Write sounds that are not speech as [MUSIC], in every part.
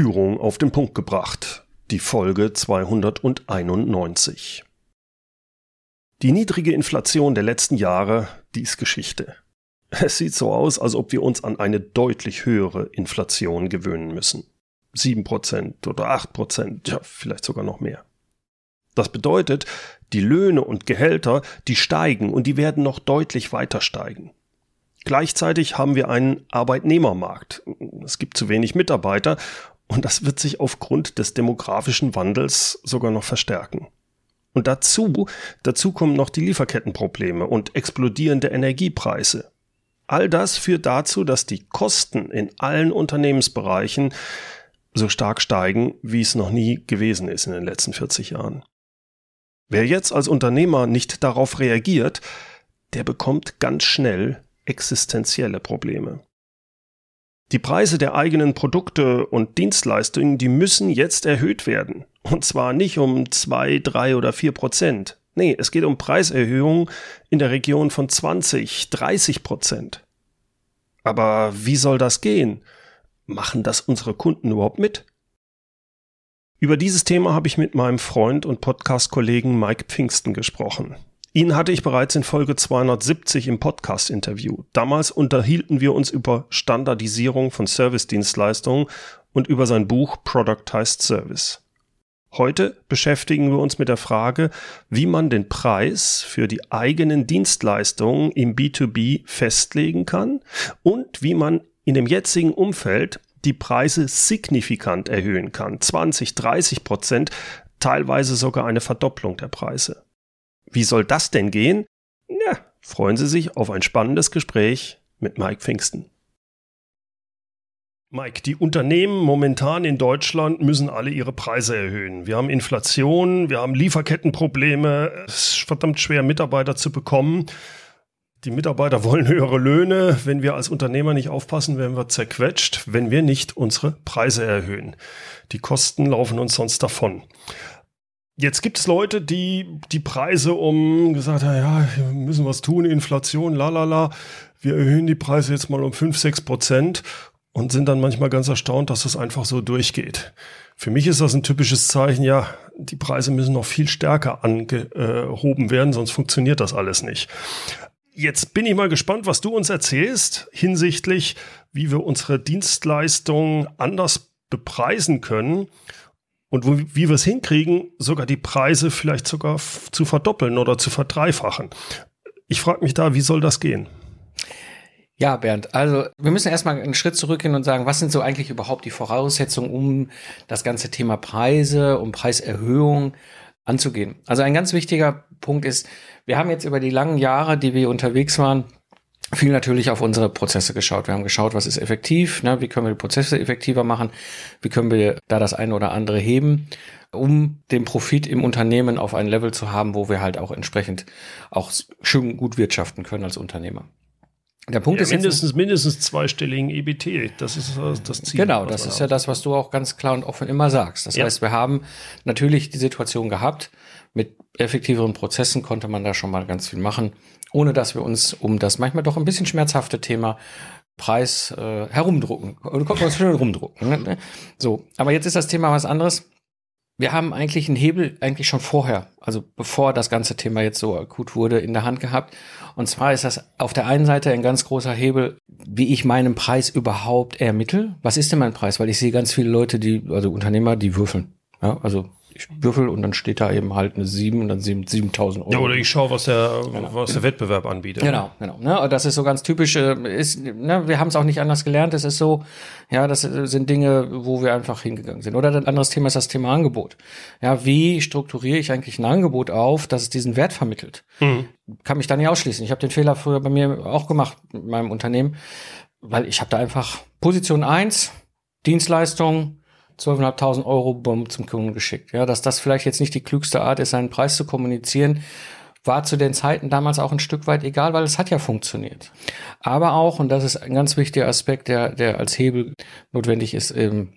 Führung auf den Punkt gebracht. Die Folge 291. Die niedrige Inflation der letzten Jahre, die ist Geschichte. Es sieht so aus, als ob wir uns an eine deutlich höhere Inflation gewöhnen müssen. 7% oder 8%, ja, vielleicht sogar noch mehr. Das bedeutet, die Löhne und Gehälter, die steigen und die werden noch deutlich weiter steigen. Gleichzeitig haben wir einen Arbeitnehmermarkt. Es gibt zu wenig Mitarbeiter und das wird sich aufgrund des demografischen Wandels sogar noch verstärken. Und dazu, dazu kommen noch die Lieferkettenprobleme und explodierende Energiepreise. All das führt dazu, dass die Kosten in allen Unternehmensbereichen so stark steigen, wie es noch nie gewesen ist in den letzten 40 Jahren. Wer jetzt als Unternehmer nicht darauf reagiert, der bekommt ganz schnell existenzielle Probleme. Die Preise der eigenen Produkte und Dienstleistungen, die müssen jetzt erhöht werden. Und zwar nicht um zwei, drei oder vier Prozent. Nee, es geht um Preiserhöhungen in der Region von 20, 30 Prozent. Aber wie soll das gehen? Machen das unsere Kunden überhaupt mit? Über dieses Thema habe ich mit meinem Freund und Podcast-Kollegen Mike Pfingsten gesprochen. Ihn hatte ich bereits in Folge 270 im Podcast-Interview. Damals unterhielten wir uns über Standardisierung von Service-Dienstleistungen und über sein Buch Productized Service. Heute beschäftigen wir uns mit der Frage, wie man den Preis für die eigenen Dienstleistungen im B2B festlegen kann und wie man in dem jetzigen Umfeld die Preise signifikant erhöhen kann. 20, 30 Prozent, teilweise sogar eine Verdopplung der Preise. Wie soll das denn gehen? Ja, freuen Sie sich auf ein spannendes Gespräch mit Mike Pfingsten. Mike, die Unternehmen momentan in Deutschland müssen alle ihre Preise erhöhen. Wir haben Inflation, wir haben Lieferkettenprobleme, es ist verdammt schwer, Mitarbeiter zu bekommen. Die Mitarbeiter [LAUGHS] wollen höhere Löhne. Wenn wir als Unternehmer nicht aufpassen, werden wir zerquetscht, wenn wir nicht unsere Preise erhöhen. Die Kosten laufen uns sonst davon. Jetzt gibt es Leute, die die Preise um gesagt haben, ja, wir müssen was tun, Inflation, lalala. Wir erhöhen die Preise jetzt mal um 5, 6 Prozent und sind dann manchmal ganz erstaunt, dass das einfach so durchgeht. Für mich ist das ein typisches Zeichen, ja, die Preise müssen noch viel stärker angehoben werden, sonst funktioniert das alles nicht. Jetzt bin ich mal gespannt, was du uns erzählst hinsichtlich, wie wir unsere Dienstleistungen anders bepreisen können und wo, wie wir es hinkriegen, sogar die Preise vielleicht sogar zu verdoppeln oder zu verdreifachen. Ich frage mich da, wie soll das gehen? Ja, Bernd, also wir müssen erstmal einen Schritt zurückgehen und sagen, was sind so eigentlich überhaupt die Voraussetzungen, um das ganze Thema Preise und Preiserhöhung anzugehen. Also ein ganz wichtiger Punkt ist, wir haben jetzt über die langen Jahre, die wir unterwegs waren, viel natürlich auf unsere Prozesse geschaut. Wir haben geschaut, was ist effektiv, ne? wie können wir die Prozesse effektiver machen, wie können wir da das eine oder andere heben, um den Profit im Unternehmen auf ein Level zu haben, wo wir halt auch entsprechend auch schön gut wirtschaften können als Unternehmer. Der Punkt ja, ist mindestens, mindestens zweistelligen EBT. Das ist das Ziel. Genau, das ist ja das, was du auch ganz klar und offen immer sagst. Das ja. heißt, wir haben natürlich die Situation gehabt, mit effektiveren Prozessen konnte man da schon mal ganz viel machen ohne dass wir uns um das manchmal doch ein bisschen schmerzhafte Thema Preis äh, herumdrucken. Oder kommt man schön rumdrucken. Ne? So, aber jetzt ist das Thema was anderes. Wir haben eigentlich einen Hebel eigentlich schon vorher, also bevor das ganze Thema jetzt so akut wurde, in der Hand gehabt. Und zwar ist das auf der einen Seite ein ganz großer Hebel, wie ich meinen Preis überhaupt ermittle. Was ist denn mein Preis? Weil ich sehe ganz viele Leute, die, also Unternehmer, die würfeln. Ja, also ich würfel und dann steht da eben halt eine 7 und dann 7000 Euro. Ja, oder ich schaue, was der, genau. was der Wettbewerb anbietet. Genau, genau. Ne? Das ist so ganz typisch. Äh, ist, ne? Wir haben es auch nicht anders gelernt. Es ist so, ja, das sind Dinge, wo wir einfach hingegangen sind. Oder ein anderes Thema ist das Thema Angebot. Ja, wie strukturiere ich eigentlich ein Angebot auf, dass es diesen Wert vermittelt? Mhm. Kann mich da nicht ausschließen. Ich habe den Fehler früher bei mir auch gemacht mit meinem Unternehmen, weil ich habe da einfach Position 1, Dienstleistung, 12.500 Euro bumm, zum Kunden geschickt. Ja, dass das vielleicht jetzt nicht die klügste Art ist, seinen Preis zu kommunizieren, war zu den Zeiten damals auch ein Stück weit egal, weil es hat ja funktioniert. Aber auch, und das ist ein ganz wichtiger Aspekt, der, der als Hebel notwendig ist, ähm,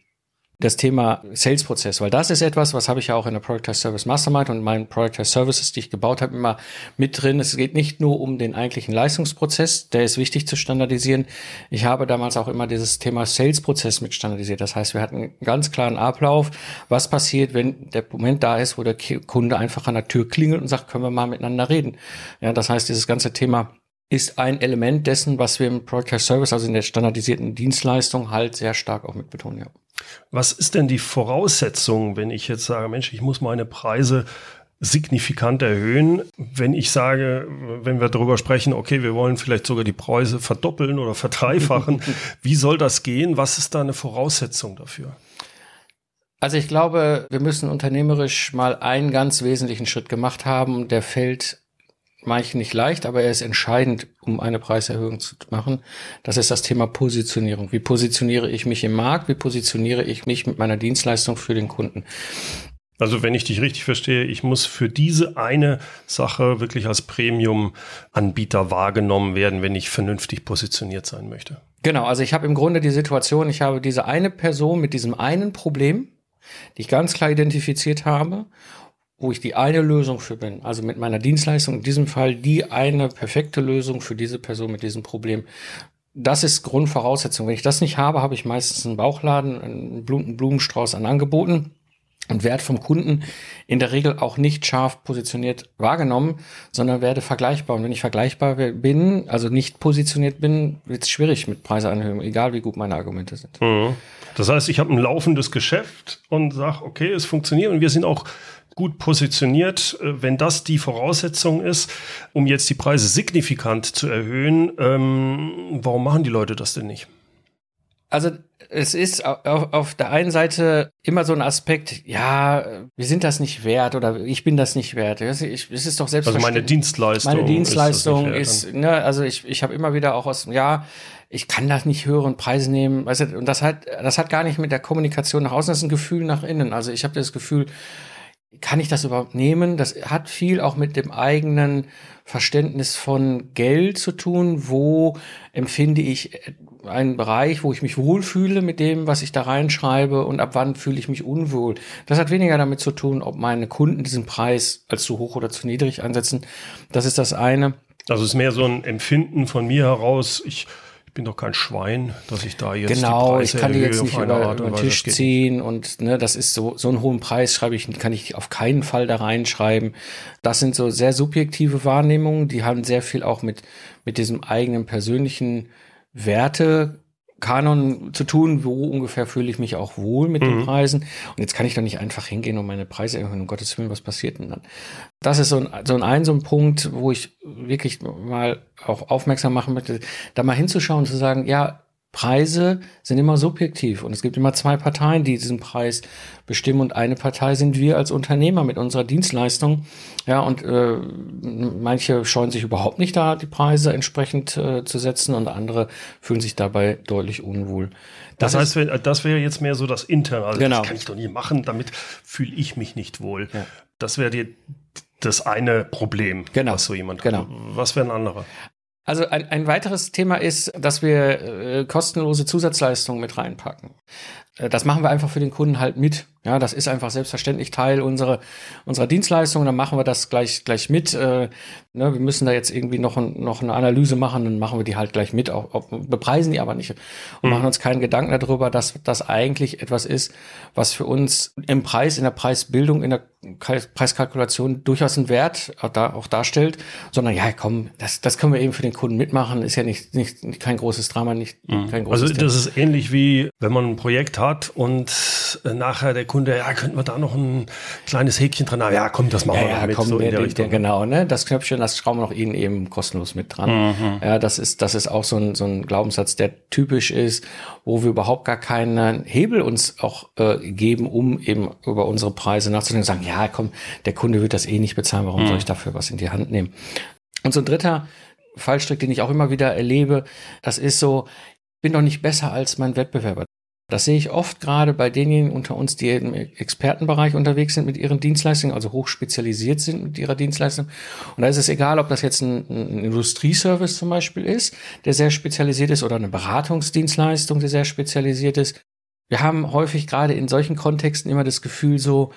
das Thema Sales-Prozess, weil das ist etwas, was habe ich ja auch in der Product Service Mastermind und meinen Product Services, die ich gebaut habe, immer mit drin. Es geht nicht nur um den eigentlichen Leistungsprozess, der ist wichtig zu standardisieren. Ich habe damals auch immer dieses Thema Sales-Prozess mit standardisiert. Das heißt, wir hatten einen ganz klaren Ablauf, was passiert, wenn der Moment da ist, wo der Kunde einfach an der Tür klingelt und sagt, können wir mal miteinander reden. Ja, das heißt, dieses ganze Thema ist ein Element dessen, was wir im Product Service, also in der standardisierten Dienstleistung, halt sehr stark auch mit betonen. Ja. Was ist denn die Voraussetzung, wenn ich jetzt sage, Mensch, ich muss meine Preise signifikant erhöhen, wenn ich sage, wenn wir darüber sprechen, okay, wir wollen vielleicht sogar die Preise verdoppeln oder verdreifachen, [LAUGHS] wie soll das gehen? Was ist da eine Voraussetzung dafür? Also ich glaube, wir müssen unternehmerisch mal einen ganz wesentlichen Schritt gemacht haben. Der fällt manchen nicht leicht, aber er ist entscheidend, um eine Preiserhöhung zu machen. Das ist das Thema Positionierung. Wie positioniere ich mich im Markt? Wie positioniere ich mich mit meiner Dienstleistung für den Kunden? Also wenn ich dich richtig verstehe, ich muss für diese eine Sache wirklich als Premium-Anbieter wahrgenommen werden, wenn ich vernünftig positioniert sein möchte. Genau, also ich habe im Grunde die Situation, ich habe diese eine Person mit diesem einen Problem, die ich ganz klar identifiziert habe wo ich die eine Lösung für bin, also mit meiner Dienstleistung, in diesem Fall die eine perfekte Lösung für diese Person mit diesem Problem. Das ist Grundvoraussetzung. Wenn ich das nicht habe, habe ich meistens einen Bauchladen, einen Blumenstrauß an Angeboten und werde vom Kunden in der Regel auch nicht scharf positioniert wahrgenommen, sondern werde vergleichbar. Und wenn ich vergleichbar bin, also nicht positioniert bin, wird es schwierig mit Preisanhöhungen, egal wie gut meine Argumente sind. Mhm. Das heißt, ich habe ein laufendes Geschäft und sage, okay, es funktioniert und wir sind auch gut positioniert, äh, wenn das die Voraussetzung ist, um jetzt die Preise signifikant zu erhöhen, ähm, warum machen die Leute das denn nicht? Also es ist auf, auf, der einen Seite immer so ein Aspekt, ja, wir sind das nicht wert oder ich bin das nicht wert. Es ist doch selbstverständlich. Also meine Dienstleistung. Meine Dienstleistung ist, ist ne, also ich, ich habe immer wieder auch aus, ja, ich kann das nicht hören, Preise nehmen. Weißt du, und das hat, das hat gar nicht mit der Kommunikation nach außen, das ist ein Gefühl nach innen. Also ich habe das Gefühl, kann ich das überhaupt nehmen? Das hat viel auch mit dem eigenen Verständnis von Geld zu tun. Wo empfinde ich einen Bereich, wo ich mich wohlfühle mit dem, was ich da reinschreibe und ab wann fühle ich mich unwohl? Das hat weniger damit zu tun, ob meine Kunden diesen Preis als zu hoch oder zu niedrig ansetzen. Das ist das eine. Also es ist mehr so ein Empfinden von mir heraus. Ich ich bin doch kein Schwein, dass ich da jetzt genau, ich kann die jetzt nicht über, über den Tisch ziehen und ne, das ist so so einen hohen Preis schreibe ich kann ich auf keinen Fall da reinschreiben. Das sind so sehr subjektive Wahrnehmungen, die haben sehr viel auch mit mit diesem eigenen persönlichen Werte Kanon zu tun, wo ungefähr fühle ich mich auch wohl mit mhm. den Preisen. Und jetzt kann ich doch nicht einfach hingehen und meine Preise erhöhen. Um Gottes Willen, was passiert denn dann? Das ist so ein, so ein, so ein Punkt, wo ich wirklich mal auch aufmerksam machen möchte, da mal hinzuschauen und zu sagen, ja, Preise sind immer subjektiv und es gibt immer zwei Parteien, die diesen Preis bestimmen und eine Partei sind wir als Unternehmer mit unserer Dienstleistung. Ja, und äh, manche scheuen sich überhaupt nicht da, die Preise entsprechend äh, zu setzen und andere fühlen sich dabei deutlich unwohl. Das, das heißt, das wäre jetzt mehr so das Interne. Also genau. Das kann ich doch nie machen, damit fühle ich mich nicht wohl. Ja. Das wäre die das eine Problem, genau. was so jemand genau. hat. Was wäre ein anderer? Also ein, ein weiteres Thema ist, dass wir äh, kostenlose Zusatzleistungen mit reinpacken. Äh, das machen wir einfach für den Kunden halt mit. Ja, das ist einfach selbstverständlich Teil unserer, unserer Dienstleistung. Dann machen wir das gleich, gleich mit. Äh, ne, wir müssen da jetzt irgendwie noch, ein, noch eine Analyse machen, dann machen wir die halt gleich mit. Auch, auch, bepreisen die aber nicht und mhm. machen uns keinen Gedanken darüber, dass das eigentlich etwas ist, was für uns im Preis, in der Preisbildung, in der Preiskalkulation durchaus einen Wert auch, da, auch darstellt, sondern ja, komm, das, das können wir eben für den Kunden mitmachen. Ist ja nicht, nicht, nicht kein großes Drama, nicht mhm. kein großes Also das Thema. ist ähnlich wie, wenn man ein Projekt hat und äh, nachher der Kunde, ja, könnten wir da noch ein kleines Häkchen dran haben? Ja, komm, das machen ja, wir ja, mit. Komm, so der, der, der, genau, ne? Das Knöpfchen, das schrauben wir noch Ihnen eben kostenlos mit dran. Mhm. Ja, das ist, das ist auch so ein, so ein Glaubenssatz, der typisch ist, wo wir überhaupt gar keinen Hebel uns auch äh, geben, um eben über unsere Preise nachzudenken und sagen, ja, komm, der Kunde wird das eh nicht bezahlen, warum mhm. soll ich dafür was in die Hand nehmen? Und so ein dritter Fallstrick, den ich auch immer wieder erlebe, das ist so, bin doch nicht besser als mein Wettbewerber. Das sehe ich oft gerade bei denjenigen unter uns, die im Expertenbereich unterwegs sind mit ihren Dienstleistungen, also hochspezialisiert sind mit ihrer Dienstleistung. Und da ist es egal, ob das jetzt ein, ein Industrieservice zum Beispiel ist, der sehr spezialisiert ist, oder eine Beratungsdienstleistung, die sehr spezialisiert ist, wir haben häufig gerade in solchen Kontexten immer das Gefühl so,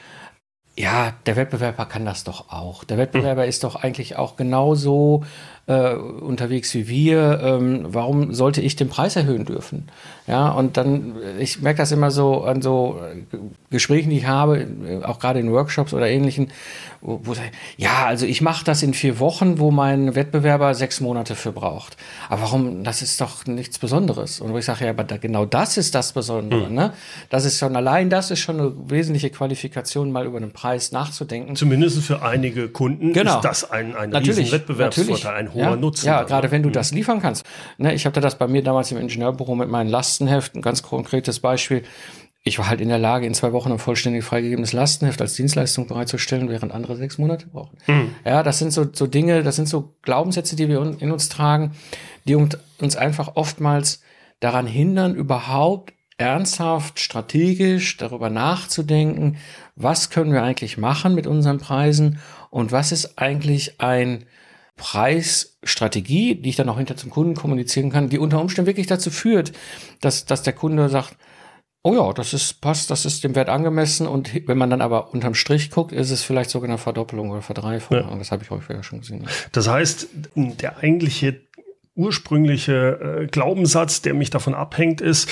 ja, der Wettbewerber kann das doch auch. Der Wettbewerber hm. ist doch eigentlich auch genauso äh, unterwegs wie wir. Ähm, warum sollte ich den Preis erhöhen dürfen? Ja, und dann, ich merke das immer so an so äh, Gesprächen, die ich habe, äh, auch gerade in Workshops oder ähnlichen, wo, wo ja, also ich mache das in vier Wochen, wo mein Wettbewerber sechs Monate für braucht. Aber warum? Das ist doch nichts Besonderes. Und wo ich sage, ja, aber da, genau das ist das Besondere. Mhm. Ne? Das ist schon allein, das ist schon eine wesentliche Qualifikation, mal über den Preis nachzudenken. Zumindest für einige Kunden genau. ist das ein, ein natürlich, Wettbewerbsvorteil, ein hoher ja, Nutzen. Ja, gerade wenn du mhm. das liefern kannst. Ne, ich hatte das bei mir damals im Ingenieurbüro mit meinen Lasten Lastenheft, ein ganz konkretes Beispiel. Ich war halt in der Lage, in zwei Wochen ein vollständig freigegebenes Lastenheft als Dienstleistung bereitzustellen, während andere sechs Monate brauchen. Mhm. Ja, das sind so, so Dinge, das sind so Glaubenssätze, die wir in uns tragen, die uns einfach oftmals daran hindern, überhaupt ernsthaft, strategisch darüber nachzudenken, was können wir eigentlich machen mit unseren Preisen und was ist eigentlich ein Preisstrategie, die ich dann auch hinter zum Kunden kommunizieren kann, die unter Umständen wirklich dazu führt, dass, dass der Kunde sagt, oh ja, das ist, passt, das ist dem Wert angemessen und wenn man dann aber unterm Strich guckt, ist es vielleicht sogar eine Verdoppelung oder Verdreifachung. Ja. Das habe ich häufiger schon gesehen. Das heißt, der eigentliche ursprüngliche äh, Glaubenssatz, der mich davon abhängt, ist,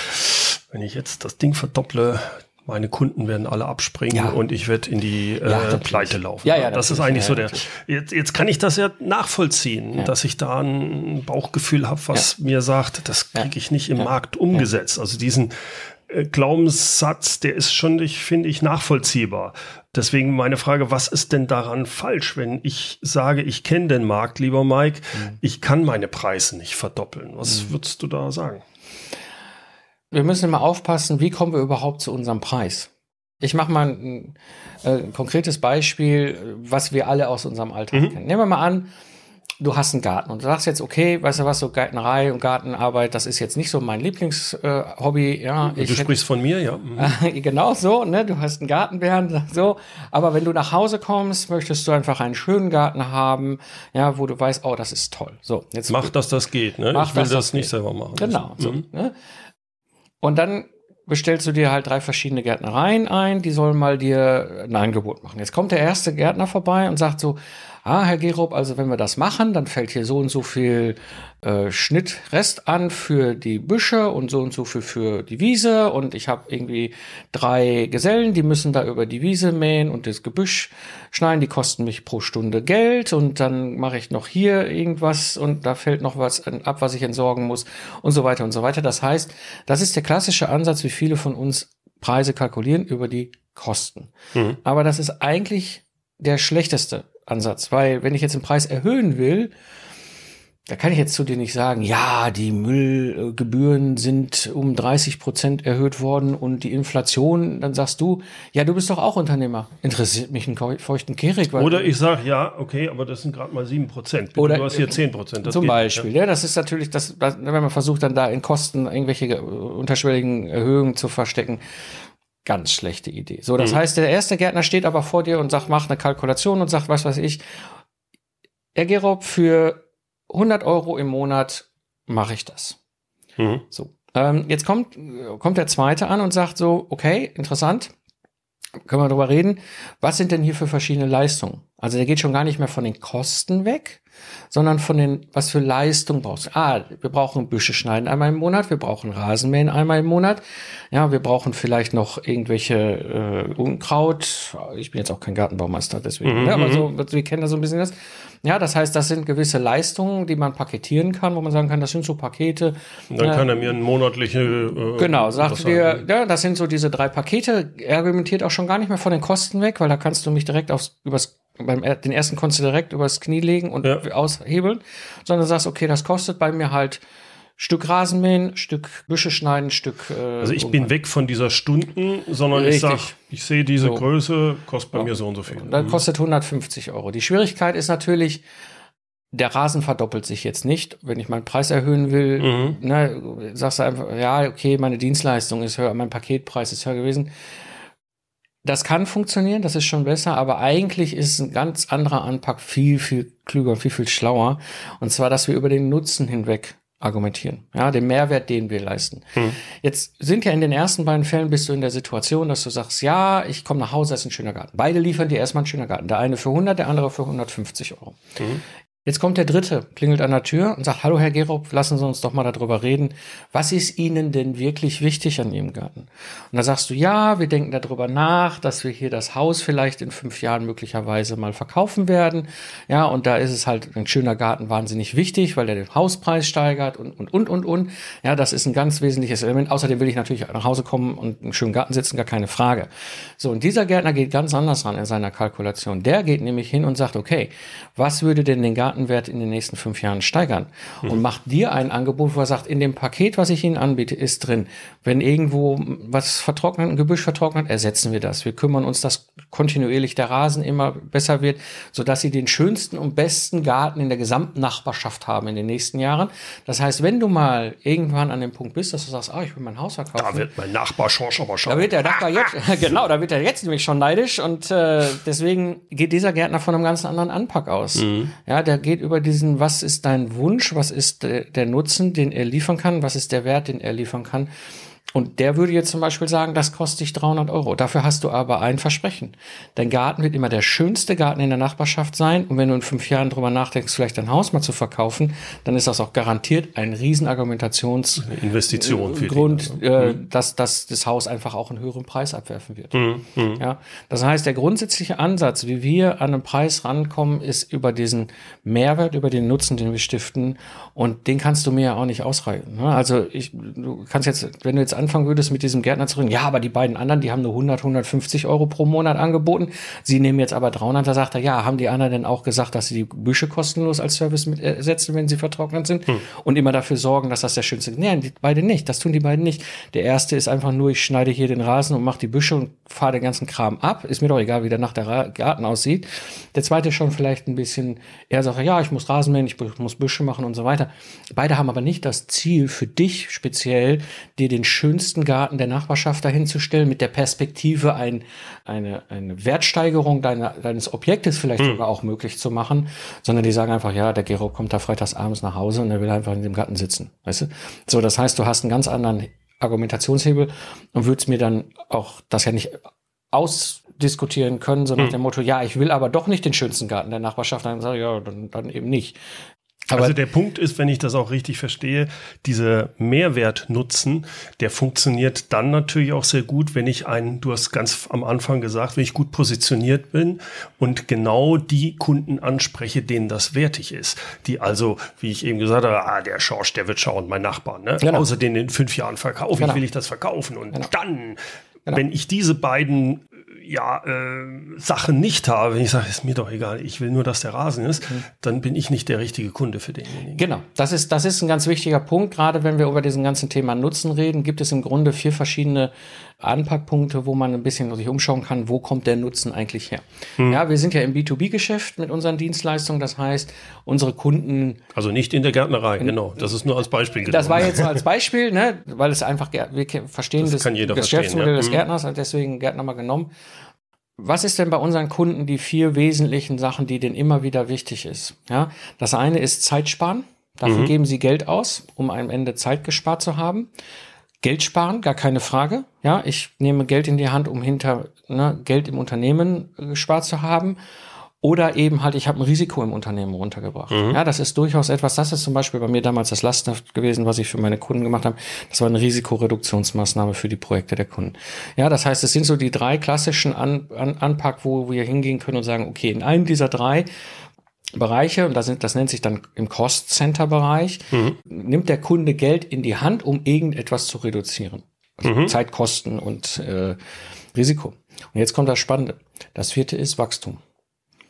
wenn ich jetzt das Ding verdopple, meine Kunden werden alle abspringen ja. und ich werde in die äh, ja, Pleite laufen. Ja, ja, das ist eigentlich so der. Jetzt, jetzt kann ich das ja nachvollziehen, dass ich da ein Bauchgefühl habe, was mir sagt, das kriege ich nicht im Markt umgesetzt. Also diesen äh, Glaubenssatz, der ist schon, ich finde ich, nachvollziehbar. Deswegen meine Frage, was ist denn daran falsch, wenn ich sage, ich kenne den Markt, lieber Mike, mhm. ich kann meine Preise nicht verdoppeln. Was mhm. würdest du da sagen? Wir müssen immer aufpassen, wie kommen wir überhaupt zu unserem Preis. Ich mache mal ein, äh, konkretes Beispiel, was wir alle aus unserem Alltag mhm. kennen. Nehmen wir mal an, du hast einen Garten und du sagst jetzt, okay, weißt du was, so Gärtnerei und Gartenarbeit, das ist jetzt nicht so mein Lieblingshobby. Äh, ja, du sprichst hätte, von mir, ja. Mhm. [LAUGHS] genau so, ne? Du hast einen Gartenbären, [LAUGHS] so. Aber wenn du nach Hause kommst, möchtest du einfach einen schönen Garten haben, ja, wo du weißt, oh, das ist toll. So, jetzt mach, dass das geht, ne? Mach, ich will das, das nicht selber machen. Genau, so. Mhm. Ne? Und dann bestellst du dir halt drei verschiedene Gärtnereien ein, die sollen mal dir ein Angebot machen. Jetzt kommt der erste Gärtner vorbei und sagt so, ah, Herr Gerob, also wenn wir das machen, dann fällt hier so und so viel äh, Schnittrest an für die Büsche und so und so viel für die Wiese und ich habe irgendwie drei Gesellen, die müssen da über die Wiese mähen und das Gebüsch schneiden, die kosten mich pro Stunde Geld und dann mache ich noch hier irgendwas und da fällt noch was ab, was ich entsorgen muss und so weiter und so weiter. Das heißt, das ist der klassische Ansatz, wie viele von uns Preise kalkulieren über die Kosten. Mhm. Aber das ist eigentlich der schlechteste Ansatz, weil wenn ich jetzt den Preis erhöhen will, da kann ich jetzt zu dir nicht sagen, ja, die Müllgebühren sind um 30 Prozent erhöht worden und die Inflation, dann sagst du, ja, du bist doch auch Unternehmer. Interessiert mich ein feuchten Kehrig. Oder ich sage, ja, okay, aber das sind gerade mal 7 Prozent. Oder du hast hier 10 Prozent. Zum Beispiel, ja. ja. das ist natürlich, das, wenn man versucht, dann da in Kosten irgendwelche unterschwelligen Erhöhungen zu verstecken. Ganz schlechte Idee. So, das mhm. heißt, der erste Gärtner steht aber vor dir und sagt, mach eine Kalkulation und sagt, was weiß ich, Herr Gerob, für 100 Euro im Monat mache ich das. Mhm. So. Ähm, jetzt kommt, kommt der zweite an und sagt so, okay, interessant, können wir darüber reden. Was sind denn hier für verschiedene Leistungen? Also der geht schon gar nicht mehr von den Kosten weg, sondern von den, was für Leistung brauchst du? Ah, wir brauchen Büsche schneiden einmal im Monat, wir brauchen Rasenmähen einmal im Monat, ja, wir brauchen vielleicht noch irgendwelche äh, Unkraut. Ich bin jetzt auch kein Gartenbaumeister, deswegen, mhm. ne, aber so, wir kennen da so ein bisschen das. Ja, das heißt, das sind gewisse Leistungen, die man paketieren kann, wo man sagen kann, das sind so Pakete. dann äh, kann er mir ein monatliche. Äh, genau, sagt dir, ja, das sind so diese drei Pakete. Er argumentiert auch schon gar nicht mehr von den Kosten weg, weil da kannst du mich direkt aufs, übers beim den ersten konntest du direkt übers Knie legen und ja. aushebeln, sondern sagst, okay, das kostet bei mir halt Stück Rasenmähen, Stück Büsche schneiden, Stück. Äh, also ich bin weg von dieser Stunden, sondern Richtig. ich sage, ich sehe diese so. Größe, kostet bei ja. mir so und so viel. dann mhm. kostet 150 Euro. Die Schwierigkeit ist natürlich, der Rasen verdoppelt sich jetzt nicht. Wenn ich meinen Preis erhöhen will, mhm. ne, sagst du einfach, ja, okay, meine Dienstleistung ist höher, mein Paketpreis ist höher gewesen. Das kann funktionieren, das ist schon besser, aber eigentlich ist ein ganz anderer Anpack viel, viel klüger, viel, viel schlauer. Und zwar, dass wir über den Nutzen hinweg argumentieren. Ja, den Mehrwert, den wir leisten. Hm. Jetzt sind ja in den ersten beiden Fällen bist du in der Situation, dass du sagst, ja, ich komme nach Hause, das ist ein schöner Garten. Beide liefern dir erstmal einen schönen Garten. Der eine für 100, der andere für 150 Euro. Hm. Jetzt kommt der Dritte, klingelt an der Tür und sagt, hallo Herr Gerob, lassen Sie uns doch mal darüber reden. Was ist Ihnen denn wirklich wichtig an Ihrem Garten? Und da sagst du, ja, wir denken darüber nach, dass wir hier das Haus vielleicht in fünf Jahren möglicherweise mal verkaufen werden. Ja, und da ist es halt ein schöner Garten wahnsinnig wichtig, weil der den Hauspreis steigert und, und, und, und, und. Ja, das ist ein ganz wesentliches Element. Außerdem will ich natürlich nach Hause kommen und einen schönen Garten sitzen, gar keine Frage. So, und dieser Gärtner geht ganz anders ran in seiner Kalkulation. Der geht nämlich hin und sagt, okay, was würde denn den Garten Datenwert in den nächsten fünf Jahren steigern mhm. und macht dir ein Angebot, wo er sagt, in dem Paket, was ich Ihnen anbiete, ist drin, wenn irgendwo was vertrocknet, ein Gebüsch vertrocknet, ersetzen wir das. Wir kümmern uns, dass kontinuierlich der Rasen immer besser wird, sodass Sie den schönsten und besten Garten in der gesamten Nachbarschaft haben in den nächsten Jahren. Das heißt, wenn du mal irgendwann an dem Punkt bist, dass du sagst, ah, ich will mein Haus verkaufen. Da wird mein Nachbar schon aber schon. Da wird der Nachbar jetzt, [LAUGHS] [LAUGHS] genau, da wird er jetzt nämlich schon neidisch und äh, deswegen geht dieser Gärtner von einem ganz anderen Anpack aus. Mhm. Ja, der geht über diesen, was ist dein Wunsch, was ist der, Nutzen, den er liefern kann, was ist der Wert, den er liefern kann. Und der würde jetzt zum Beispiel sagen, das kostet dich 300 Euro. Dafür hast du aber ein Versprechen. Dein Garten wird immer der schönste Garten in der Nachbarschaft sein. Und wenn du in fünf Jahren drüber nachdenkst, vielleicht dein Haus mal zu verkaufen, dann ist das auch garantiert ein riesen Argumentationsinvestition für Grund, die, also. äh, mhm. dass, dass das Haus einfach auch einen höheren Preis abwerfen wird. Mhm. Mhm. Ja, das heißt, der grundsätzliche Ansatz, wie wir an einen Preis rankommen, ist über diesen Mehrwert, über den Nutzen, den wir stiften. Und den kannst du mir ja auch nicht ausreichen. Ne? Also ich, du kannst jetzt, wenn du jetzt anfangen würdest, mit diesem Gärtner zu reden, ja, aber die beiden anderen, die haben nur 100, 150 Euro pro Monat angeboten. Sie nehmen jetzt aber 300. Da sagt er, ja, haben die anderen denn auch gesagt, dass sie die Büsche kostenlos als Service mit ersetzen, wenn sie vertrocknet sind? Hm. Und immer dafür sorgen, dass das der schönste ist. Nein, die beide nicht. Das tun die beiden nicht. Der erste ist einfach nur, ich schneide hier den Rasen und mache die Büsche und fahre den ganzen Kram ab. Ist mir doch egal, wie der nach der Garten aussieht. Der zweite schon vielleicht ein bisschen, er sagt, ja, ich muss Rasen mähen, ich muss Büsche machen und so weiter. Beide haben aber nicht das Ziel für dich speziell, dir den schönsten schönsten Garten der Nachbarschaft dahinzustellen, mit der Perspektive ein, eine, eine Wertsteigerung deiner, deines Objektes vielleicht hm. sogar auch möglich zu machen, sondern die sagen einfach, ja, der Gero kommt da freitags abends nach Hause und er will einfach in dem Garten sitzen. Weißt du? So, das heißt, du hast einen ganz anderen Argumentationshebel und würdest mir dann auch das ja nicht ausdiskutieren können, so nach hm. dem Motto, ja, ich will aber doch nicht den schönsten Garten der Nachbarschaft, dann sage ich, ja, dann, dann eben nicht. Aber also der Punkt ist, wenn ich das auch richtig verstehe, dieser Mehrwertnutzen, der funktioniert dann natürlich auch sehr gut, wenn ich einen, du hast ganz am Anfang gesagt, wenn ich gut positioniert bin und genau die Kunden anspreche, denen das wertig ist. Die also, wie ich eben gesagt habe, ah, der Schorsch, der wird schauen, mein Nachbar, ne? Genau. Außer den in fünf Jahren verkaufe genau. ich, will ich das verkaufen. Und genau. dann Genau. Wenn ich diese beiden ja, äh, Sachen nicht habe, wenn ich sage, ist mir doch egal, ich will nur, dass der Rasen ist, mhm. dann bin ich nicht der richtige Kunde für denjenigen. Genau, das ist, das ist ein ganz wichtiger Punkt. Gerade wenn wir über diesen ganzen Thema Nutzen reden, gibt es im Grunde vier verschiedene Anpackpunkte, wo man ein bisschen sich umschauen kann, wo kommt der Nutzen eigentlich her. Mhm. Ja, wir sind ja im B2B-Geschäft mit unseren Dienstleistungen. Das heißt, unsere Kunden. Also nicht in der Gärtnerei, genau. Das ist nur als Beispiel genommen. Das war jetzt [LAUGHS] als Beispiel, ne, weil es einfach, wir verstehen das, das Geschäftsmodell ja. des mhm. Gärtners, deswegen Gärtner mal genommen. Was ist denn bei unseren Kunden die vier wesentlichen Sachen, die denen immer wieder wichtig ist? Ja, das eine ist Zeit sparen. Dafür mhm. geben sie Geld aus, um am Ende Zeit gespart zu haben. Geld sparen, gar keine Frage. Ja, ich nehme Geld in die Hand, um hinter ne, Geld im Unternehmen gespart zu haben. Oder eben halt, ich habe ein Risiko im Unternehmen runtergebracht. Mhm. Ja, das ist durchaus etwas, das ist zum Beispiel bei mir damals das Lastenhaft gewesen, was ich für meine Kunden gemacht habe. Das war eine Risikoreduktionsmaßnahme für die Projekte der Kunden. Ja, das heißt, es sind so die drei klassischen An An Anpack, wo wir hingehen können und sagen, okay, in einem dieser drei Bereiche, und das, sind, das nennt sich dann im Cost-Center-Bereich, mhm. nimmt der Kunde Geld in die Hand, um irgendetwas zu reduzieren. Also mhm. Zeitkosten und äh, Risiko. Und jetzt kommt das Spannende. Das vierte ist Wachstum.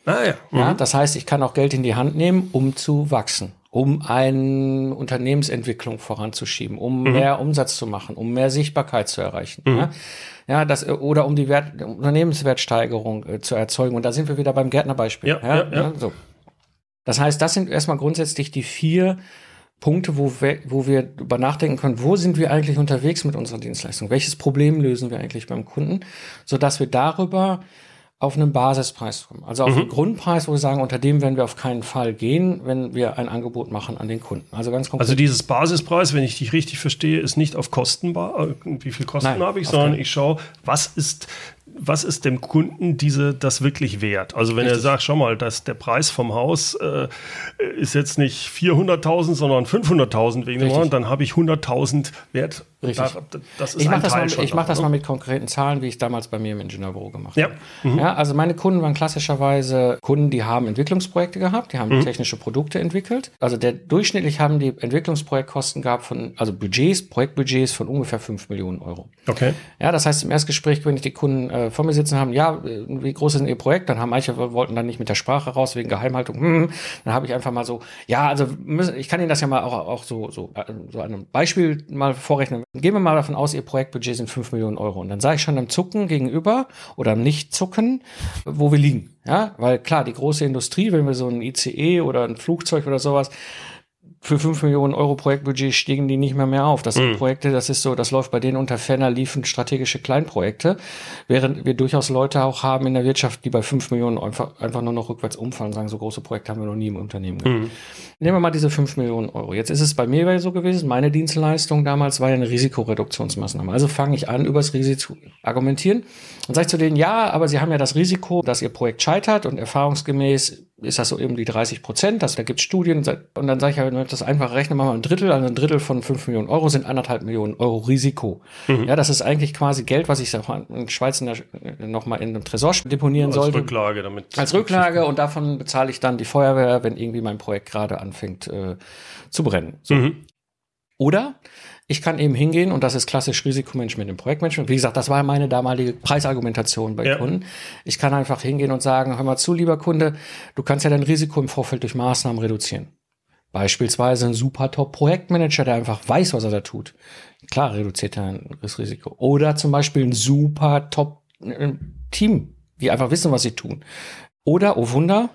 Ah, ja. Mhm. ja. Das heißt, ich kann auch Geld in die Hand nehmen, um zu wachsen, um eine Unternehmensentwicklung voranzuschieben, um mhm. mehr Umsatz zu machen, um mehr Sichtbarkeit zu erreichen. Mhm. Ja? ja, das oder um die Wert, Unternehmenswertsteigerung äh, zu erzeugen. Und da sind wir wieder beim Gärtnerbeispiel. Ja, ja, ja, ja. So. Das heißt, das sind erstmal grundsätzlich die vier Punkte, wo wir, wo wir über nachdenken können, wo sind wir eigentlich unterwegs mit unserer Dienstleistung? Welches Problem lösen wir eigentlich beim Kunden? Sodass wir darüber auf einen Basispreis kommen. Also auf mhm. einen Grundpreis, wo wir sagen, unter dem werden wir auf keinen Fall gehen, wenn wir ein Angebot machen an den Kunden. Also ganz konkret. Also dieses Basispreis, wenn ich dich richtig verstehe, ist nicht auf Kosten, äh, wie viel Kosten habe ich, sondern ich schaue, was ist was ist dem Kunden diese das wirklich wert? Also wenn Richtig. er sagt, schau mal, dass der Preis vom Haus äh, ist jetzt nicht 400.000, sondern 500.000 wegen dem Ort, dann habe ich 100.000 Wert. Richtig. Da, das ist ich mache das, mal, ich mach das mal mit konkreten Zahlen, wie ich damals bei mir im Ingenieurbüro gemacht ja. habe. Mhm. Ja, also meine Kunden waren klassischerweise Kunden, die haben Entwicklungsprojekte gehabt, die haben mhm. technische Produkte entwickelt. Also der durchschnittlich haben die Entwicklungsprojektkosten gehabt von, also Budgets, Projektbudgets von ungefähr 5 Millionen Euro. Okay. Ja, das heißt im Erstgespräch, wenn ich die Kunden äh, vor mir sitzen haben, ja, wie groß ist denn Ihr Projekt? Dann haben manche wollten dann nicht mit der Sprache raus wegen Geheimhaltung. Hm, dann habe ich einfach mal so, ja, also ich kann Ihnen das ja mal auch, auch so, so, so an einem Beispiel mal vorrechnen. Gehen wir mal davon aus, Ihr Projektbudget sind 5 Millionen Euro. Und dann sage ich schon am Zucken gegenüber oder am Nicht-Zucken, wo wir liegen. Ja, weil klar, die große Industrie, wenn wir so ein ICE oder ein Flugzeug oder sowas, für 5 Millionen Euro Projektbudget stiegen die nicht mehr mehr auf. Das sind mhm. Projekte, das ist so, das läuft bei denen unter ferner liefen strategische Kleinprojekte, während wir durchaus Leute auch haben in der Wirtschaft, die bei 5 Millionen einfach, einfach nur noch rückwärts umfallen und sagen, so große Projekte haben wir noch nie im Unternehmen gehabt. Mhm. Nehmen wir mal diese 5 Millionen Euro. Jetzt ist es bei mir so gewesen, meine Dienstleistung damals war ja eine Risikoreduktionsmaßnahme. Also fange ich an, übers Risiko zu argumentieren und sage zu denen, ja, aber sie haben ja das Risiko, dass ihr Projekt scheitert und erfahrungsgemäß ist das so eben die 30 Prozent. Also da gibt es Studien und dann sage ich ja, wenn wir das einfach rechnen, machen wir ein Drittel, also ein Drittel von 5 Millionen Euro sind anderthalb Millionen Euro Risiko. Mhm. Ja, das ist eigentlich quasi Geld, was ich in Schweiz nochmal in einem Tresor deponieren als sollte. Als Rücklage damit. Als Rücklage und davon bezahle ich dann die Feuerwehr, wenn irgendwie mein Projekt gerade anfängt äh, zu brennen. So. Mhm. Oder ich kann eben hingehen und das ist klassisch Risikomanagement im Projektmanagement. Wie gesagt, das war meine damalige Preisargumentation bei ja. Kunden. Ich kann einfach hingehen und sagen, hör mal zu, lieber Kunde, du kannst ja dein Risiko im Vorfeld durch Maßnahmen reduzieren. Beispielsweise ein super Top-Projektmanager, der einfach weiß, was er da tut. Klar reduziert er das Risiko. Oder zum Beispiel ein super Top-Team, äh, die einfach wissen, was sie tun. Oder, oh Wunder,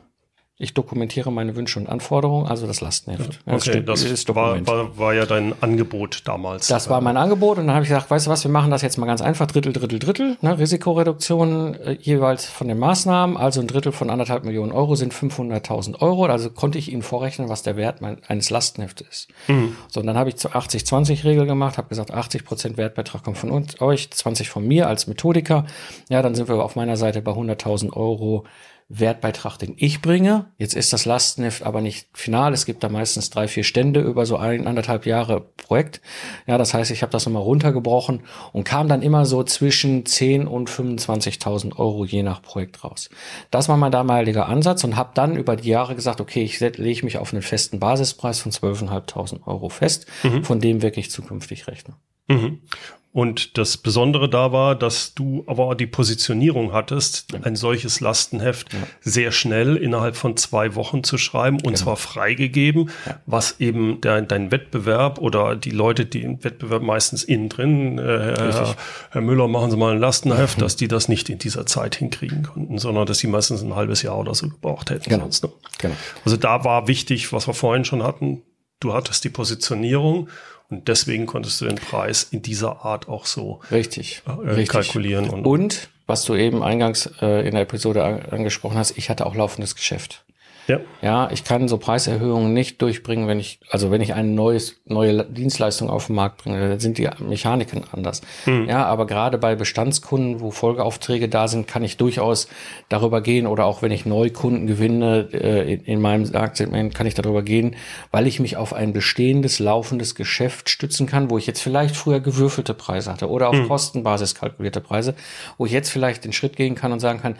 ich dokumentiere meine Wünsche und Anforderungen, also das Lastenheft. Ja, okay, das, das war, war, war, ja dein Angebot damals. Das war mein Angebot und dann habe ich gesagt, weißt du was, wir machen das jetzt mal ganz einfach, Drittel, Drittel, Drittel, ne? Risikoreduktion äh, jeweils von den Maßnahmen, also ein Drittel von anderthalb Millionen Euro sind 500.000 Euro, also konnte ich Ihnen vorrechnen, was der Wert mein, eines Lastenheftes ist. Mhm. So, und dann habe ich zur 80-20-Regel gemacht, habe gesagt, 80 Prozent Wertbeitrag kommt von uns, euch, 20 von mir als Methodiker, ja, dann sind wir auf meiner Seite bei 100.000 Euro Wertbeitrag, den ich bringe. Jetzt ist das Lastenheft aber nicht final. Es gibt da meistens drei, vier Stände über so ein, anderthalb Jahre Projekt. Ja, das heißt, ich habe das nochmal runtergebrochen und kam dann immer so zwischen 10 und 25.000 Euro je nach Projekt raus. Das war mein damaliger Ansatz und habe dann über die Jahre gesagt, okay, ich lege mich auf einen festen Basispreis von 12.500 Euro fest, mhm. von dem wirklich zukünftig rechne. Mhm. Und das Besondere da war, dass du aber die Positionierung hattest, ein solches Lastenheft ja. sehr schnell innerhalb von zwei Wochen zu schreiben und genau. zwar freigegeben, ja. was eben dein, dein, Wettbewerb oder die Leute, die im Wettbewerb meistens innen drin, äh, Herr, Herr, Müller, machen Sie mal ein Lastenheft, mhm. dass die das nicht in dieser Zeit hinkriegen konnten, sondern dass sie meistens ein halbes Jahr oder so gebraucht hätten. Genau. Sonst, ne? genau. Also da war wichtig, was wir vorhin schon hatten, du hattest die Positionierung und deswegen konntest du den Preis in dieser Art auch so richtig, äh, richtig. kalkulieren. Und, und was du eben eingangs äh, in der Episode angesprochen hast, ich hatte auch laufendes Geschäft. Ja. ja, ich kann so Preiserhöhungen nicht durchbringen, wenn ich, also wenn ich eine neues, neue Dienstleistung auf den Markt bringe, dann sind die Mechaniken anders. Hm. Ja, aber gerade bei Bestandskunden, wo Folgeaufträge da sind, kann ich durchaus darüber gehen oder auch wenn ich Neukunden gewinne äh, in, in meinem Marktsegment, kann ich darüber gehen, weil ich mich auf ein bestehendes, laufendes Geschäft stützen kann, wo ich jetzt vielleicht früher gewürfelte Preise hatte oder auf hm. Kostenbasis kalkulierte Preise, wo ich jetzt vielleicht den Schritt gehen kann und sagen kann,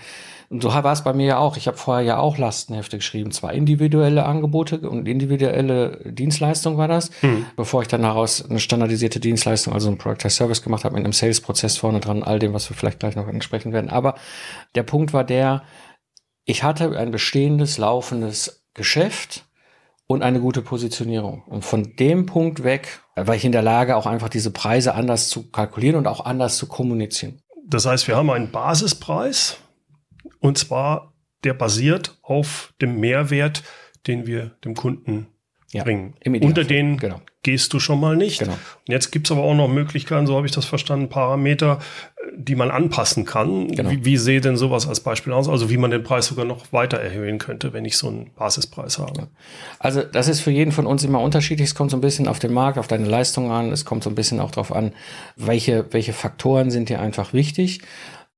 und so war es bei mir ja auch. Ich habe vorher ja auch Lastenhefte geschrieben, zwar individuelle Angebote und individuelle Dienstleistung war das, mhm. bevor ich dann daraus eine standardisierte Dienstleistung, also ein Product as Service gemacht habe mit einem Sales-Prozess vorne dran, all dem, was wir vielleicht gleich noch ansprechen werden. Aber der Punkt war der, ich hatte ein bestehendes, laufendes Geschäft und eine gute Positionierung. Und von dem Punkt weg war ich in der Lage, auch einfach diese Preise anders zu kalkulieren und auch anders zu kommunizieren. Das heißt, wir haben einen Basispreis, und zwar, der basiert auf dem Mehrwert, den wir dem Kunden ja, bringen. Unter denen genau. gehst du schon mal nicht. Genau. Und jetzt gibt's aber auch noch Möglichkeiten, so habe ich das verstanden, Parameter, die man anpassen kann. Genau. Wie, wie sehe denn sowas als Beispiel aus? Also wie man den Preis sogar noch weiter erhöhen könnte, wenn ich so einen Basispreis habe. Also das ist für jeden von uns immer unterschiedlich. Es kommt so ein bisschen auf den Markt, auf deine Leistung an. Es kommt so ein bisschen auch darauf an, welche, welche Faktoren sind dir einfach wichtig.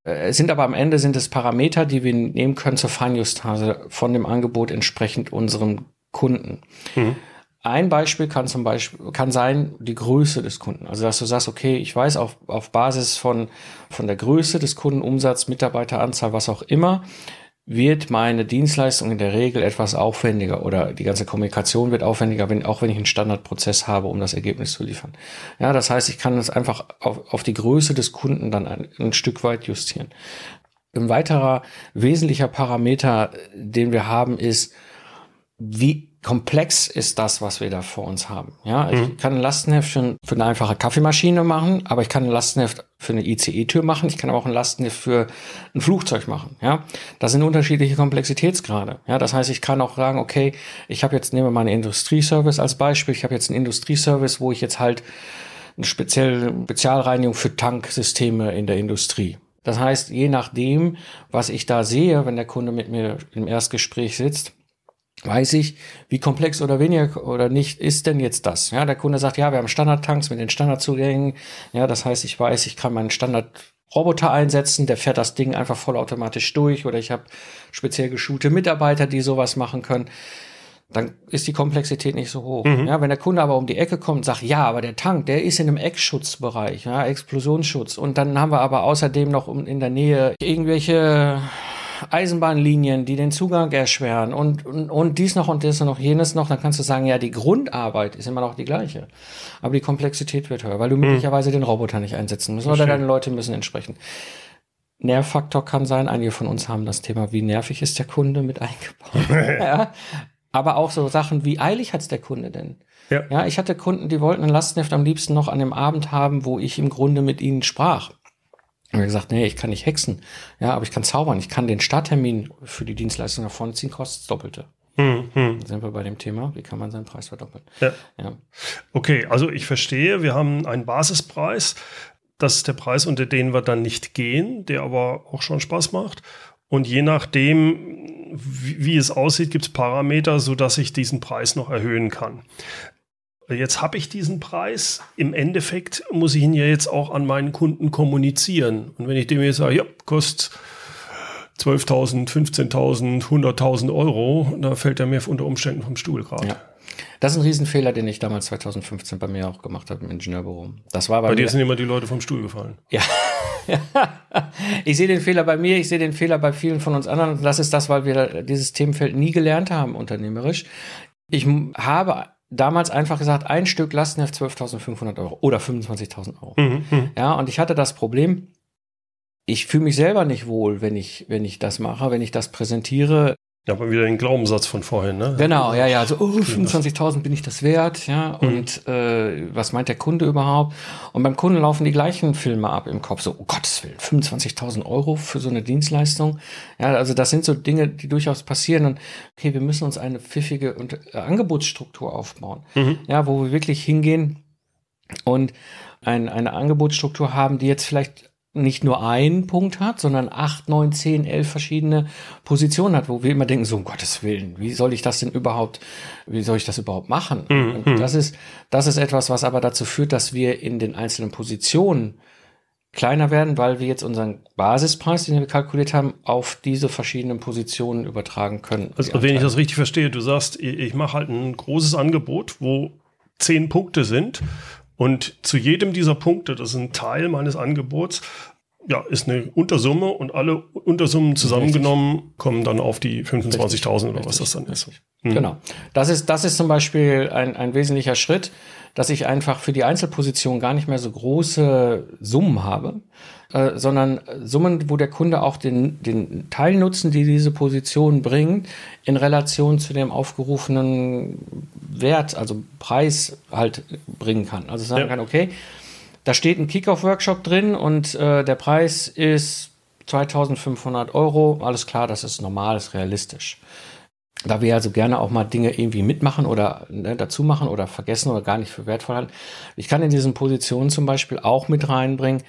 Äh, es sind aber am Ende sind es Parameter, die wir nehmen können zur Feinjustase von dem Angebot entsprechend unserem Kunden. Mhm. Ein Beispiel kann zum Beispiel kann sein die Größe des Kunden. Also dass du sagst, okay, ich weiß auf, auf Basis von von der Größe des Kunden, Umsatz, Mitarbeiteranzahl, was auch immer, wird meine Dienstleistung in der Regel etwas aufwendiger oder die ganze Kommunikation wird aufwendiger, wenn, auch wenn ich einen Standardprozess habe, um das Ergebnis zu liefern. Ja, das heißt, ich kann es einfach auf, auf die Größe des Kunden dann ein, ein Stück weit justieren. Ein weiterer wesentlicher Parameter, den wir haben, ist, wie komplex ist das, was wir da vor uns haben. Ja, mhm. ich kann ein Lastenheft für, für, eine einfache Kaffeemaschine machen, aber ich kann ein Lastenheft für eine ICE-Tür machen. Ich kann aber auch ein Lastenheft für ein Flugzeug machen. Ja, das sind unterschiedliche Komplexitätsgrade. Ja, das heißt, ich kann auch sagen, okay, ich habe jetzt nehmen wir mal einen Industrieservice als Beispiel. Ich habe jetzt einen Industrieservice, wo ich jetzt halt eine spezielle Spezialreinigung für Tanksysteme in der Industrie. Das heißt, je nachdem, was ich da sehe, wenn der Kunde mit mir im Erstgespräch sitzt, weiß ich, wie komplex oder weniger oder nicht ist denn jetzt das? Ja, der Kunde sagt, ja, wir haben Standardtanks mit den Standardzugängen. Ja, das heißt, ich weiß, ich kann meinen Standardroboter einsetzen, der fährt das Ding einfach vollautomatisch durch oder ich habe speziell geschulte Mitarbeiter, die sowas machen können. Dann ist die Komplexität nicht so hoch. Mhm. Ja, wenn der Kunde aber um die Ecke kommt und sagt, ja, aber der Tank, der ist in einem Eckschutzbereich, ja, Explosionsschutz. Und dann haben wir aber außerdem noch in der Nähe irgendwelche Eisenbahnlinien, die den Zugang erschweren und, und, und dies noch und das noch, jenes noch, dann kannst du sagen, ja, die Grundarbeit ist immer noch die gleiche. Aber die Komplexität wird höher, weil du hm. möglicherweise den Roboter nicht einsetzen musst oder deine Leute müssen entsprechen. Nervfaktor kann sein, einige von uns haben das Thema, wie nervig ist der Kunde mit eingebaut. [LAUGHS] ja. Aber auch so Sachen, wie eilig hat's der Kunde denn? Ja. ja, ich hatte Kunden, die wollten ein Lastenheft am liebsten noch an dem Abend haben, wo ich im Grunde mit ihnen sprach. Und er gesagt, nee, ich kann nicht hexen. Ja, aber ich kann zaubern. Ich kann den Starttermin für die Dienstleistung nach vorne ziehen, kostet das Doppelte. Hm, hm. Dann sind wir bei dem Thema, wie kann man seinen Preis verdoppeln? Ja. ja. Okay, also ich verstehe, wir haben einen Basispreis. Das ist der Preis, unter den wir dann nicht gehen, der aber auch schon Spaß macht. Und je nachdem, wie, wie es aussieht, gibt es Parameter, sodass ich diesen Preis noch erhöhen kann. Jetzt habe ich diesen Preis. Im Endeffekt muss ich ihn ja jetzt auch an meinen Kunden kommunizieren. Und wenn ich dem jetzt sage, ja, kostet 12.000, 15.000, 100.000 Euro, da fällt er mir unter Umständen vom Stuhl gerade. Ja. Das ist ein Riesenfehler, den ich damals 2015 bei mir auch gemacht habe im Ingenieurbüro. Das war bei, bei dir sind immer die Leute vom Stuhl gefallen. Ja. [LAUGHS] ich sehe den Fehler bei mir, ich sehe den Fehler bei vielen von uns anderen. Das ist das, weil wir dieses Themenfeld nie gelernt haben, unternehmerisch. Ich habe damals einfach gesagt, ein Stück Lastenheft 12.500 Euro oder 25.000 Euro. Mhm, mhm, ja, und ich hatte das Problem, ich fühle mich selber nicht wohl, wenn ich, wenn ich das mache, wenn ich das präsentiere. Ja, aber wieder den Glaubenssatz von vorhin, ne? Genau, ja, ja, so, oh, 25.000 bin ich das wert, ja, mhm. und äh, was meint der Kunde überhaupt? Und beim Kunden laufen die gleichen Filme ab im Kopf, so, oh Gottes Willen, 25.000 Euro für so eine Dienstleistung. Ja, also das sind so Dinge, die durchaus passieren und okay, wir müssen uns eine pfiffige und, äh, Angebotsstruktur aufbauen, mhm. ja, wo wir wirklich hingehen und ein, eine Angebotsstruktur haben, die jetzt vielleicht nicht nur einen Punkt hat, sondern acht, neun, zehn, elf verschiedene Positionen hat, wo wir immer denken, so um Gottes Willen, wie soll ich das denn überhaupt, wie soll ich das überhaupt machen? Mhm. Und das ist, das ist etwas, was aber dazu führt, dass wir in den einzelnen Positionen kleiner werden, weil wir jetzt unseren Basispreis, den wir kalkuliert haben, auf diese verschiedenen Positionen übertragen können. Also, wenn ich das richtig verstehe, du sagst, ich mache halt ein großes Angebot, wo zehn Punkte sind und zu jedem dieser Punkte, das ist ein Teil meines Angebots, ja, ist eine Untersumme und alle Untersummen zusammengenommen Richtig. kommen dann auf die 25.000 oder was das dann ist. Mhm. Genau. Das ist, das ist zum Beispiel ein, ein wesentlicher Schritt, dass ich einfach für die Einzelposition gar nicht mehr so große Summen habe, äh, sondern Summen, wo der Kunde auch den, den Teilnutzen, die diese Position bringt, in Relation zu dem aufgerufenen Wert, also Preis halt bringen kann. Also sagen ja. kann, okay, da steht ein Kickoff-Workshop drin und äh, der Preis ist 2500 Euro. Alles klar, das ist normal, ist realistisch. da wir also gerne auch mal Dinge irgendwie mitmachen oder ne, dazu machen oder vergessen oder gar nicht für wertvoll halten. Ich kann in diesen Positionen zum Beispiel auch mit reinbringen,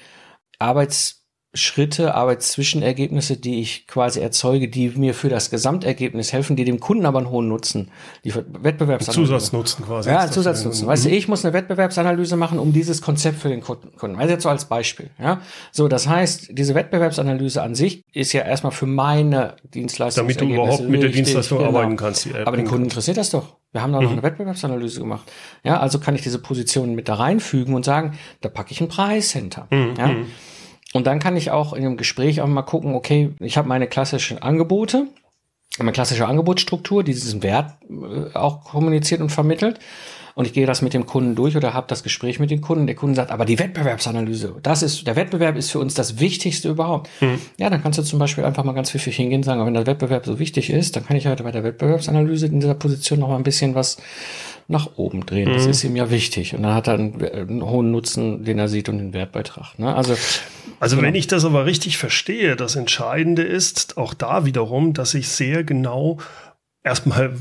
Arbeits Schritte, Arbeitszwischenergebnisse, die ich quasi erzeuge, die mir für das Gesamtergebnis helfen, die dem Kunden aber einen hohen Nutzen, die Wettbewerbsanalyse. Zusatznutzen quasi. Ja, Zusatznutzen. Weißt du, mhm. ich muss eine Wettbewerbsanalyse machen, um dieses Konzept für den Kunden. Also jetzt so als Beispiel. Ja, so das heißt, diese Wettbewerbsanalyse an sich ist ja erstmal für meine Dienstleistung. Damit du überhaupt mit der Dienstleistung genau. arbeiten kannst. aber den Kunden interessiert das doch. Wir haben da noch mhm. eine Wettbewerbsanalyse gemacht. Ja, also kann ich diese Positionen mit da reinfügen und sagen, da packe ich einen Preis hinter. Mhm. Ja. Und dann kann ich auch in einem Gespräch auch mal gucken, okay, ich habe meine klassischen Angebote, meine klassische Angebotsstruktur, die diesen Wert äh, auch kommuniziert und vermittelt. Und ich gehe das mit dem Kunden durch oder habe das Gespräch mit dem Kunden. Der Kunde sagt, aber die Wettbewerbsanalyse, das ist, der Wettbewerb ist für uns das Wichtigste überhaupt. Mhm. Ja, dann kannst du zum Beispiel einfach mal ganz pfiffig hingehen und sagen, wenn der Wettbewerb so wichtig ist, dann kann ich halt bei der Wettbewerbsanalyse in dieser Position noch mal ein bisschen was nach oben drehen. Mhm. Das ist ihm ja wichtig. Und dann hat er einen, einen, hohen Nutzen, den er sieht und den Wertbeitrag. Ne? Also, also genau. wenn ich das aber richtig verstehe, das Entscheidende ist auch da wiederum, dass ich sehr genau erstmal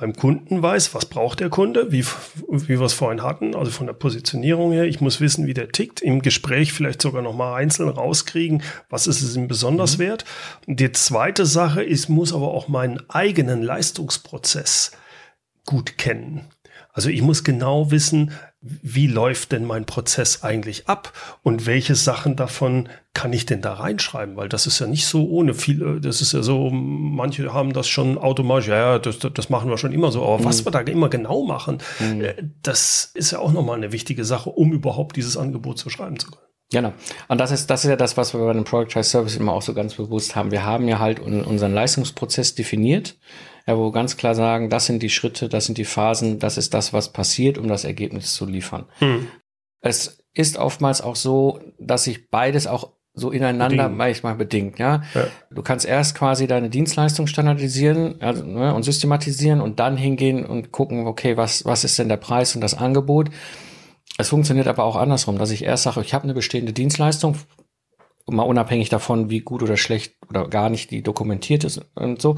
beim Kunden weiß, was braucht der Kunde, wie, wie wir es vorhin hatten, also von der Positionierung her. Ich muss wissen, wie der tickt, im Gespräch vielleicht sogar nochmal einzeln rauskriegen, was ist es ihm besonders mhm. wert. Und die zweite Sache ist, muss aber auch meinen eigenen Leistungsprozess gut kennen. Also ich muss genau wissen, wie läuft denn mein Prozess eigentlich ab und welche Sachen davon kann ich denn da reinschreiben? Weil das ist ja nicht so ohne viel, das ist ja so, manche haben das schon automatisch, ja, das, das machen wir schon immer so, aber mhm. was wir da immer genau machen, mhm. Äh, das ist ja auch nochmal eine wichtige Sache, um überhaupt dieses Angebot zu schreiben zu können. Genau. Und das ist, das ist ja das, was wir bei einem Productized Service immer auch so ganz bewusst haben. Wir haben ja halt unseren Leistungsprozess definiert ja, wo ganz klar sagen, das sind die Schritte, das sind die Phasen, das ist das, was passiert, um das Ergebnis zu liefern. Hm. Es ist oftmals auch so, dass sich beides auch so ineinander bedingt. manchmal bedingt, ja? ja? Du kannst erst quasi deine Dienstleistung standardisieren also, ne, und systematisieren und dann hingehen und gucken, okay, was, was ist denn der Preis und das Angebot? Es funktioniert aber auch andersrum, dass ich erst sage, ich habe eine bestehende Dienstleistung, mal unabhängig davon, wie gut oder schlecht oder gar nicht die dokumentiert ist und so.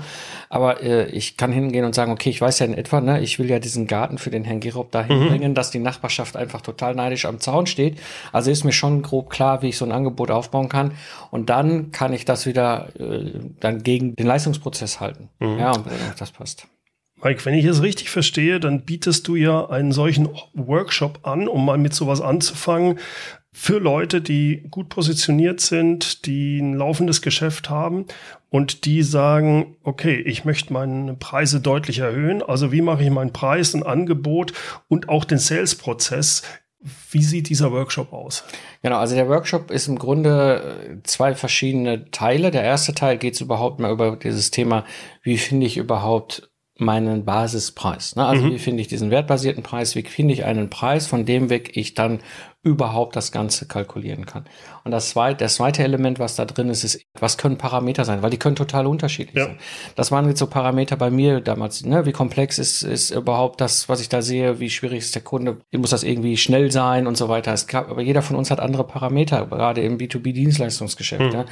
Aber äh, ich kann hingehen und sagen, okay, ich weiß ja in etwa, ne, ich will ja diesen Garten für den Herrn Gerob dahin mhm. bringen, dass die Nachbarschaft einfach total neidisch am Zaun steht. Also ist mir schon grob klar, wie ich so ein Angebot aufbauen kann. Und dann kann ich das wieder äh, dann gegen den Leistungsprozess halten. Mhm. Ja, und äh, das passt. Mike, wenn ich es richtig verstehe, dann bietest du ja einen solchen Workshop an, um mal mit sowas anzufangen, für Leute, die gut positioniert sind, die ein laufendes Geschäft haben und die sagen, okay, ich möchte meine Preise deutlich erhöhen. Also wie mache ich meinen Preis, ein Angebot und auch den Sales-Prozess wie sieht dieser Workshop aus? Genau, also der Workshop ist im Grunde äh, zwei verschiedene Teile. Der erste Teil geht überhaupt mal über dieses Thema, wie finde ich überhaupt meinen Basispreis. Ne? Also mhm. wie finde ich diesen wertbasierten Preis, wie finde ich einen Preis, von dem weg ich dann überhaupt das Ganze kalkulieren kann. Und das zweite, das zweite Element, was da drin ist, ist, was können Parameter sein? Weil die können total unterschiedlich ja. sein. Das waren jetzt so Parameter bei mir damals, ne? Wie komplex ist, ist überhaupt das, was ich da sehe? Wie schwierig ist der Kunde? Muss das irgendwie schnell sein und so weiter? Es gab, aber jeder von uns hat andere Parameter, gerade im B2B-Dienstleistungsgeschäft. Hm. Ja?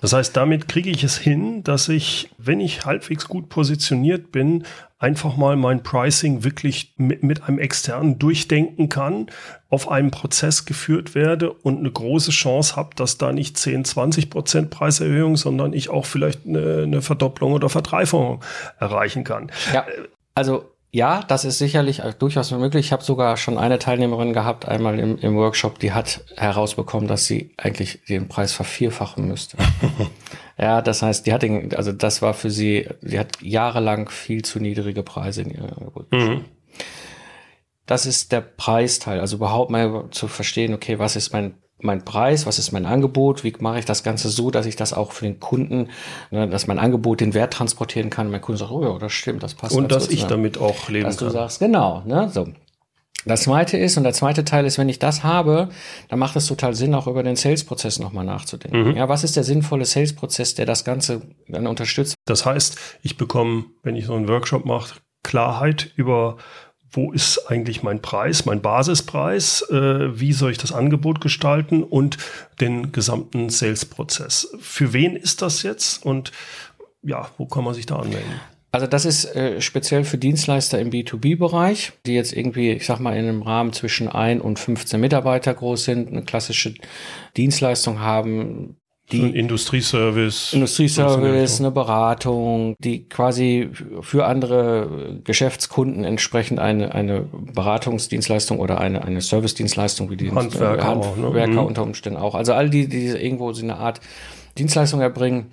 Das heißt, damit kriege ich es hin, dass ich, wenn ich halbwegs gut positioniert bin, einfach mal mein Pricing wirklich mit, mit einem externen durchdenken kann, auf einem Prozess geführt werde und eine große Chance habe, dass da nicht 10, 20 Prozent Preiserhöhung, sondern ich auch vielleicht eine, eine Verdopplung oder Verdreifachung erreichen kann. Ja, also ja, das ist sicherlich durchaus möglich. Ich habe sogar schon eine Teilnehmerin gehabt, einmal im, im, Workshop, die hat herausbekommen, dass sie eigentlich den Preis vervierfachen müsste. [LAUGHS] ja, das heißt, die hat den, also das war für sie, sie hat jahrelang viel zu niedrige Preise in ihr Angebot. Mhm. Das ist der Preisteil, also überhaupt mal zu verstehen, okay, was ist mein mein Preis, was ist mein Angebot, wie mache ich das Ganze so, dass ich das auch für den Kunden, ne, dass mein Angebot den Wert transportieren kann. Mein Kunde sagt, oh ja, das stimmt, das passt. Und dass ich damit auch leben dass kann. Dass du sagst, genau, ne, so. Das zweite ist, und der zweite Teil ist, wenn ich das habe, dann macht es total Sinn, auch über den Sales-Prozess nochmal nachzudenken. Mhm. Ja, was ist der sinnvolle Sales-Prozess, der das Ganze dann unterstützt? Das heißt, ich bekomme, wenn ich so einen Workshop mache, Klarheit über wo ist eigentlich mein Preis, mein Basispreis, äh, wie soll ich das Angebot gestalten und den gesamten Sales-Prozess. Für wen ist das jetzt und ja, wo kann man sich da anmelden? Also das ist äh, speziell für Dienstleister im B2B-Bereich, die jetzt irgendwie, ich sag mal, in einem Rahmen zwischen 1 und 15 Mitarbeiter groß sind, eine klassische Dienstleistung haben, die ein Industrieservice. Industrieservice, eine Beratung, die quasi für andere Geschäftskunden entsprechend eine, eine Beratungsdienstleistung oder eine, eine Servicedienstleistung wie die Handwerker, Handwerker auch, ne? unter Umständen auch. Also all die, die irgendwo so eine Art Dienstleistung erbringen,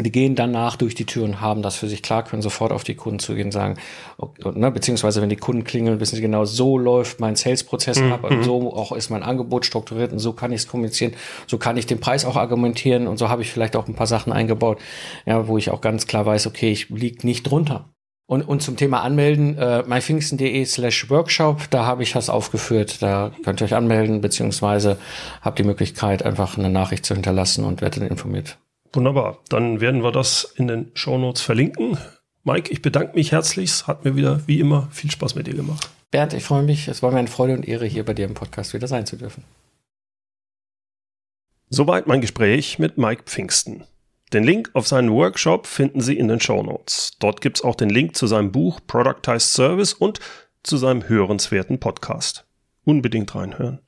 die gehen danach durch die Tür und haben das für sich klar, können sofort auf die Kunden zugehen und sagen, okay, ne, beziehungsweise wenn die Kunden klingeln, wissen sie genau, so läuft mein Sales-Prozess mhm. ab und so auch ist mein Angebot strukturiert und so kann ich es kommunizieren, so kann ich den Preis auch argumentieren und so habe ich vielleicht auch ein paar Sachen eingebaut, ja, wo ich auch ganz klar weiß, okay, ich liege nicht drunter. Und, und zum Thema Anmelden, äh, mypfingsten.de slash Workshop, da habe ich das aufgeführt. Da könnt ihr euch anmelden, beziehungsweise habt die Möglichkeit, einfach eine Nachricht zu hinterlassen und werdet informiert. Wunderbar. Dann werden wir das in den Show Notes verlinken. Mike, ich bedanke mich herzlich. Es hat mir wieder, wie immer, viel Spaß mit dir gemacht. Bernd, ich freue mich. Es war mir eine Freude und Ehre, hier bei dir im Podcast wieder sein zu dürfen. Soweit mein Gespräch mit Mike Pfingsten. Den Link auf seinen Workshop finden Sie in den Show Notes. Dort gibt es auch den Link zu seinem Buch Productized Service und zu seinem hörenswerten Podcast. Unbedingt reinhören.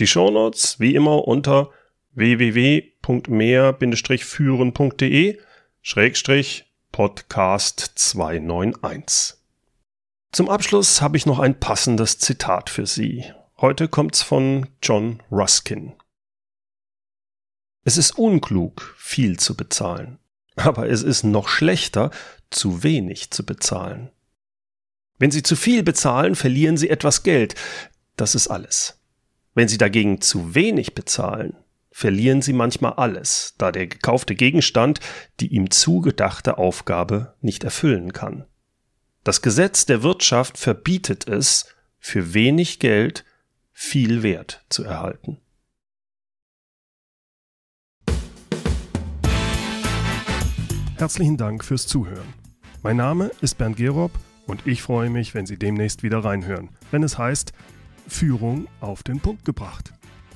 Die Show Notes wie immer unter www.mehr-führen.de Schrägstrich Podcast 291. Zum Abschluss habe ich noch ein passendes Zitat für Sie. Heute kommt's von John Ruskin. Es ist unklug, viel zu bezahlen, aber es ist noch schlechter, zu wenig zu bezahlen. Wenn Sie zu viel bezahlen, verlieren Sie etwas Geld. Das ist alles. Wenn Sie dagegen zu wenig bezahlen, verlieren sie manchmal alles, da der gekaufte Gegenstand die ihm zugedachte Aufgabe nicht erfüllen kann. Das Gesetz der Wirtschaft verbietet es, für wenig Geld viel Wert zu erhalten. Herzlichen Dank fürs Zuhören. Mein Name ist Bernd Gerob und ich freue mich, wenn Sie demnächst wieder reinhören, wenn es heißt Führung auf den Punkt gebracht.